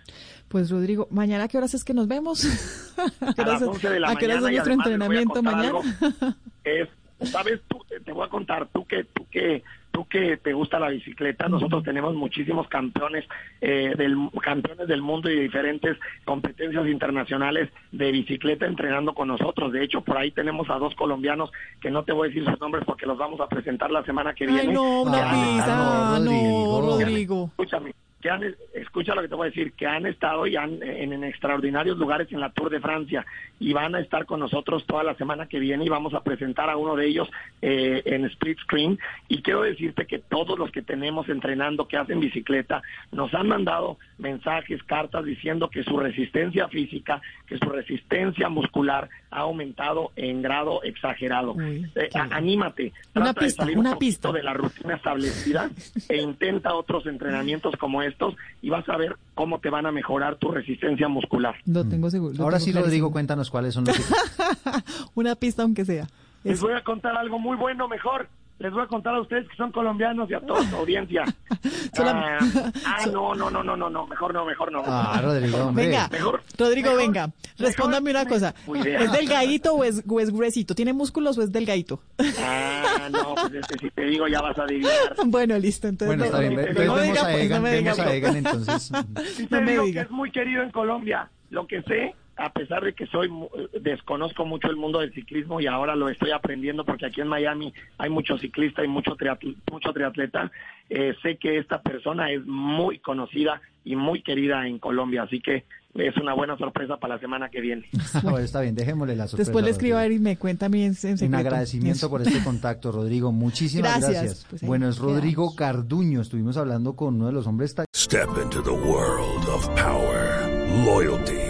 [SPEAKER 2] Pues Rodrigo, ¿mañana a qué horas es que nos vemos? ¿A qué
[SPEAKER 3] a las
[SPEAKER 2] horas-
[SPEAKER 3] 11 de la
[SPEAKER 2] a
[SPEAKER 3] mañana
[SPEAKER 2] nuestro entrenamiento mañana?
[SPEAKER 3] algo. es, sabes, tú, te- te voy a contar, tú que, tú que, tú que te gusta la bicicleta, nosotros tenemos muchísimos campeones, eh, del, campeones del mundo y de diferentes competencias internacionales de bicicleta entrenando con nosotros. De hecho, por ahí tenemos a dos colombianos que no te voy a decir sus nombres porque los vamos a presentar la semana que viene.
[SPEAKER 2] Ay, no, una
[SPEAKER 3] Ya,
[SPEAKER 2] pizza,
[SPEAKER 1] no,
[SPEAKER 2] no,
[SPEAKER 1] Rodrigo.
[SPEAKER 2] Rodrigo.
[SPEAKER 3] Escúchame, que han, escucha lo que te voy a decir, que han estado ya en, en extraordinarios lugares en la Tour de Francia y van a estar con nosotros toda la semana que viene y vamos a presentar a uno de ellos eh, en split screen. Y quiero decirte que todos los que tenemos entrenando, que hacen bicicleta, nos han mandado mensajes, cartas diciendo que su resistencia física, que su resistencia muscular ha aumentado en grado exagerado.
[SPEAKER 2] Uy,
[SPEAKER 3] Eh, anímate,
[SPEAKER 2] Una
[SPEAKER 3] trata de
[SPEAKER 2] pista,
[SPEAKER 3] salir
[SPEAKER 2] una
[SPEAKER 3] un poquito
[SPEAKER 2] pista.
[SPEAKER 3] de la rutina establecida e intenta otros entrenamientos como estos y vas a ver cómo te van a mejorar tu resistencia muscular.
[SPEAKER 2] Lo tengo seguro. lo
[SPEAKER 1] Ahora
[SPEAKER 2] tengo
[SPEAKER 1] sí, Rodrigo,
[SPEAKER 2] clarísimo.
[SPEAKER 1] cuéntanos cuáles son los.
[SPEAKER 2] Una pista aunque sea.
[SPEAKER 3] Les
[SPEAKER 2] Eso.
[SPEAKER 3] voy a contar algo muy bueno, mejor. Les voy a contar a ustedes que son colombianos y a toda su audiencia. Ah, ah, no, no, no, no, no, no, mejor no, mejor no.
[SPEAKER 1] Ah, Rodrigo, hombre.
[SPEAKER 2] Venga,
[SPEAKER 3] Mejor-
[SPEAKER 2] Rodrigo,
[SPEAKER 3] mejor-
[SPEAKER 2] venga, respóndame una cosa. ¿Es delgadito o es, o es gruesito? ¿Tiene músculos o es delgadito?
[SPEAKER 3] Ah, no, pues este, si te digo ya vas a adivinar.
[SPEAKER 2] Bueno, listo, entonces
[SPEAKER 1] Bueno,
[SPEAKER 2] no,
[SPEAKER 1] está bien.
[SPEAKER 2] no,
[SPEAKER 1] Entonces
[SPEAKER 2] no me
[SPEAKER 1] vemos
[SPEAKER 2] diga,
[SPEAKER 1] a
[SPEAKER 2] pues,
[SPEAKER 1] Egan,
[SPEAKER 2] no me diga,
[SPEAKER 1] vemos a
[SPEAKER 2] pues.
[SPEAKER 1] Egan entonces.
[SPEAKER 3] Sí
[SPEAKER 2] No
[SPEAKER 3] te
[SPEAKER 2] me
[SPEAKER 3] digo
[SPEAKER 2] diga.
[SPEAKER 3] que es muy querido en Colombia. Lo que sé, a pesar de que soy mu- desconozco mucho el mundo del ciclismo y ahora lo estoy aprendiendo porque aquí en Miami hay mucho ciclista y mucho triatl- mucho triatleta, eh, sé que esta persona es muy conocida y muy querida en Colombia, así que es una buena sorpresa para la semana que viene.
[SPEAKER 1] Bueno, está bien, dejémosle la sorpresa.
[SPEAKER 2] Después le escribo a él y me cuenta a mí en, en secreto.
[SPEAKER 1] agradecimiento por este contacto, Rodrigo. Muchísimas
[SPEAKER 2] Gracias.
[SPEAKER 1] gracias.
[SPEAKER 2] Pues
[SPEAKER 1] bueno, es Rodrigo
[SPEAKER 2] quedamos.
[SPEAKER 1] Carduño. Estuvimos hablando con uno de los hombres
[SPEAKER 8] Step into the world of power, loyalty,